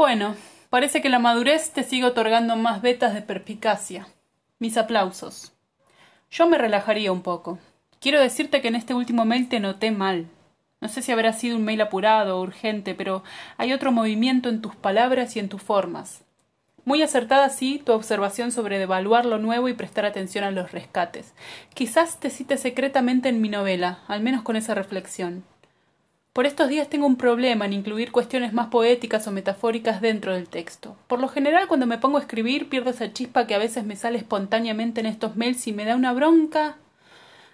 Bueno, parece que la madurez te sigue otorgando más vetas de perspicacia. Mis aplausos. Yo me relajaría un poco. Quiero decirte que en este último mail te noté mal. No sé si habrá sido un mail apurado o urgente, pero hay otro movimiento en tus palabras y en tus formas. Muy acertada, sí, tu observación sobre devaluar lo nuevo y prestar atención a los rescates. Quizás te cite secretamente en mi novela, al menos con esa reflexión. Por estos días tengo un problema en incluir cuestiones más poéticas o metafóricas dentro del texto. Por lo general, cuando me pongo a escribir, pierdo esa chispa que a veces me sale espontáneamente en estos mails y me da una bronca.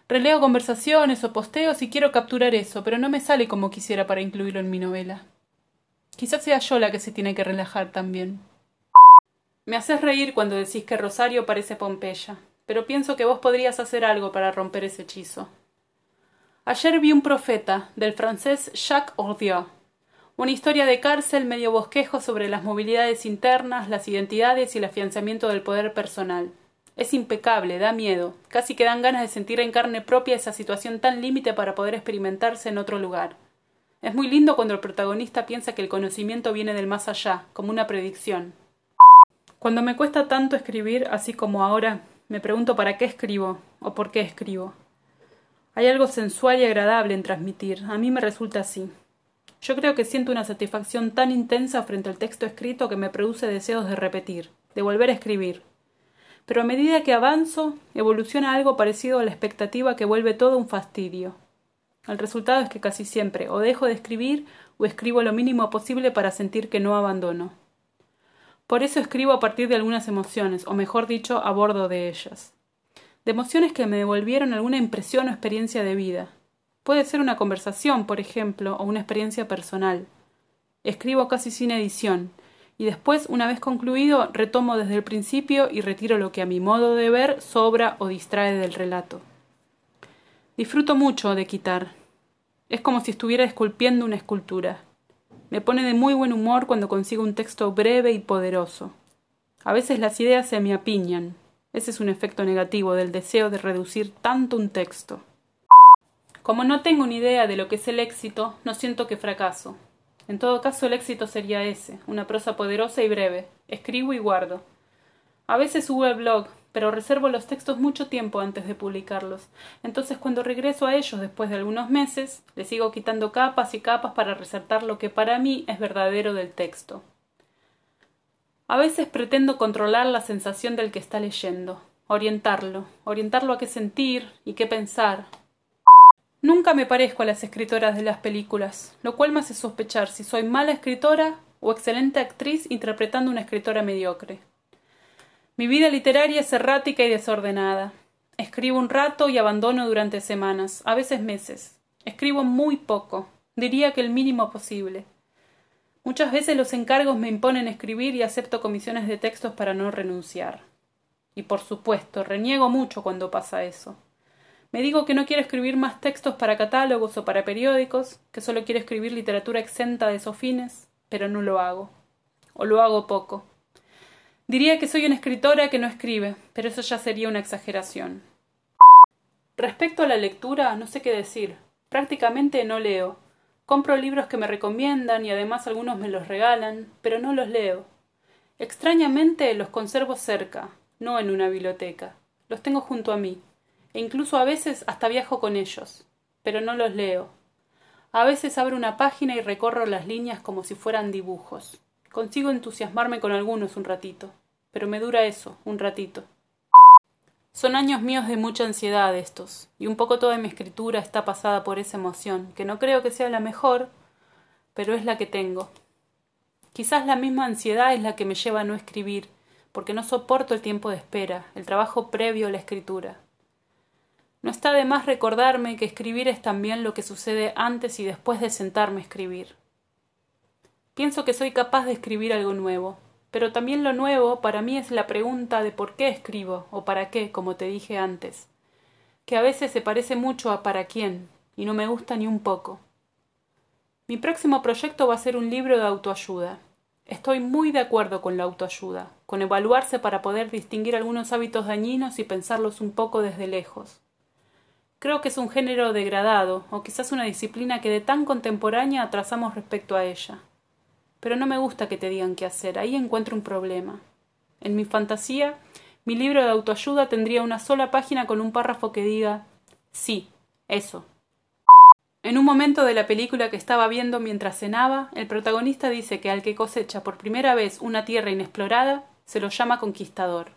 Releo conversaciones o posteos y quiero capturar eso, pero no me sale como quisiera para incluirlo en mi novela. Quizás sea yo la que se tiene que relajar también. Me haces reír cuando decís que Rosario parece Pompeya, pero pienso que vos podrías hacer algo para romper ese hechizo. Ayer vi un profeta, del francés Jacques Ordieu. Una historia de cárcel medio bosquejo sobre las movilidades internas, las identidades y el afianzamiento del poder personal. Es impecable, da miedo, casi que dan ganas de sentir en carne propia esa situación tan límite para poder experimentarse en otro lugar. Es muy lindo cuando el protagonista piensa que el conocimiento viene del más allá, como una predicción. Cuando me cuesta tanto escribir, así como ahora, me pregunto para qué escribo o por qué escribo. Hay algo sensual y agradable en transmitir. A mí me resulta así. Yo creo que siento una satisfacción tan intensa frente al texto escrito que me produce deseos de repetir, de volver a escribir. Pero a medida que avanzo, evoluciona algo parecido a la expectativa que vuelve todo un fastidio. El resultado es que casi siempre o dejo de escribir o escribo lo mínimo posible para sentir que no abandono. Por eso escribo a partir de algunas emociones, o mejor dicho, a bordo de ellas de emociones que me devolvieron alguna impresión o experiencia de vida. Puede ser una conversación, por ejemplo, o una experiencia personal. Escribo casi sin edición, y después, una vez concluido, retomo desde el principio y retiro lo que a mi modo de ver sobra o distrae del relato. Disfruto mucho de quitar. Es como si estuviera esculpiendo una escultura. Me pone de muy buen humor cuando consigo un texto breve y poderoso. A veces las ideas se me apiñan, ese es un efecto negativo del deseo de reducir tanto un texto. Como no tengo ni idea de lo que es el éxito, no siento que fracaso. En todo caso, el éxito sería ese, una prosa poderosa y breve. Escribo y guardo. A veces subo el blog, pero reservo los textos mucho tiempo antes de publicarlos. Entonces, cuando regreso a ellos después de algunos meses, le sigo quitando capas y capas para resaltar lo que para mí es verdadero del texto. A veces pretendo controlar la sensación del que está leyendo, orientarlo, orientarlo a qué sentir y qué pensar. Nunca me parezco a las escritoras de las películas, lo cual me hace sospechar si soy mala escritora o excelente actriz interpretando una escritora mediocre. Mi vida literaria es errática y desordenada. Escribo un rato y abandono durante semanas, a veces meses. Escribo muy poco, diría que el mínimo posible. Muchas veces los encargos me imponen escribir y acepto comisiones de textos para no renunciar. Y por supuesto, reniego mucho cuando pasa eso. Me digo que no quiero escribir más textos para catálogos o para periódicos, que solo quiero escribir literatura exenta de esos fines, pero no lo hago. O lo hago poco. Diría que soy una escritora que no escribe, pero eso ya sería una exageración. Respecto a la lectura, no sé qué decir. Prácticamente no leo. Compro libros que me recomiendan y además algunos me los regalan, pero no los leo. Extrañamente los conservo cerca, no en una biblioteca. Los tengo junto a mí, e incluso a veces hasta viajo con ellos, pero no los leo. A veces abro una página y recorro las líneas como si fueran dibujos. Consigo entusiasmarme con algunos un ratito, pero me dura eso, un ratito. Son años míos de mucha ansiedad estos, y un poco toda mi escritura está pasada por esa emoción, que no creo que sea la mejor, pero es la que tengo. Quizás la misma ansiedad es la que me lleva a no escribir, porque no soporto el tiempo de espera, el trabajo previo a la escritura. No está de más recordarme que escribir es también lo que sucede antes y después de sentarme a escribir. Pienso que soy capaz de escribir algo nuevo, pero también lo nuevo para mí es la pregunta de por qué escribo o para qué, como te dije antes, que a veces se parece mucho a para quién, y no me gusta ni un poco. Mi próximo proyecto va a ser un libro de autoayuda. Estoy muy de acuerdo con la autoayuda, con evaluarse para poder distinguir algunos hábitos dañinos y pensarlos un poco desde lejos. Creo que es un género degradado, o quizás una disciplina que de tan contemporánea atrasamos respecto a ella. Pero no me gusta que te digan qué hacer. Ahí encuentro un problema. En mi fantasía, mi libro de autoayuda tendría una sola página con un párrafo que diga Sí, eso. En un momento de la película que estaba viendo mientras cenaba, el protagonista dice que al que cosecha por primera vez una tierra inexplorada, se lo llama conquistador.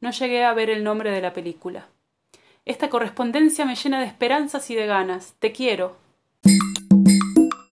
No llegué a ver el nombre de la película. Esta correspondencia me llena de esperanzas y de ganas. Te quiero,